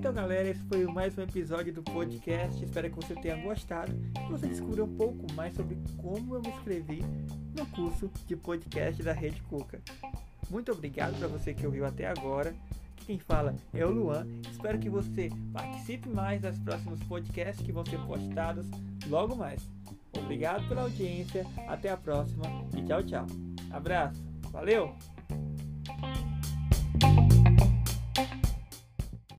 Então galera, esse foi mais um episódio do podcast. Espero que você tenha gostado e você descubra um pouco mais sobre como eu me inscrevi no curso de podcast da Rede Cuca. Muito obrigado para você que ouviu até agora. Quem fala é o Luan. Espero que você participe mais das próximos podcasts que vão ser postados logo mais. Obrigado pela audiência, até a próxima e tchau, tchau. Abraço, valeu!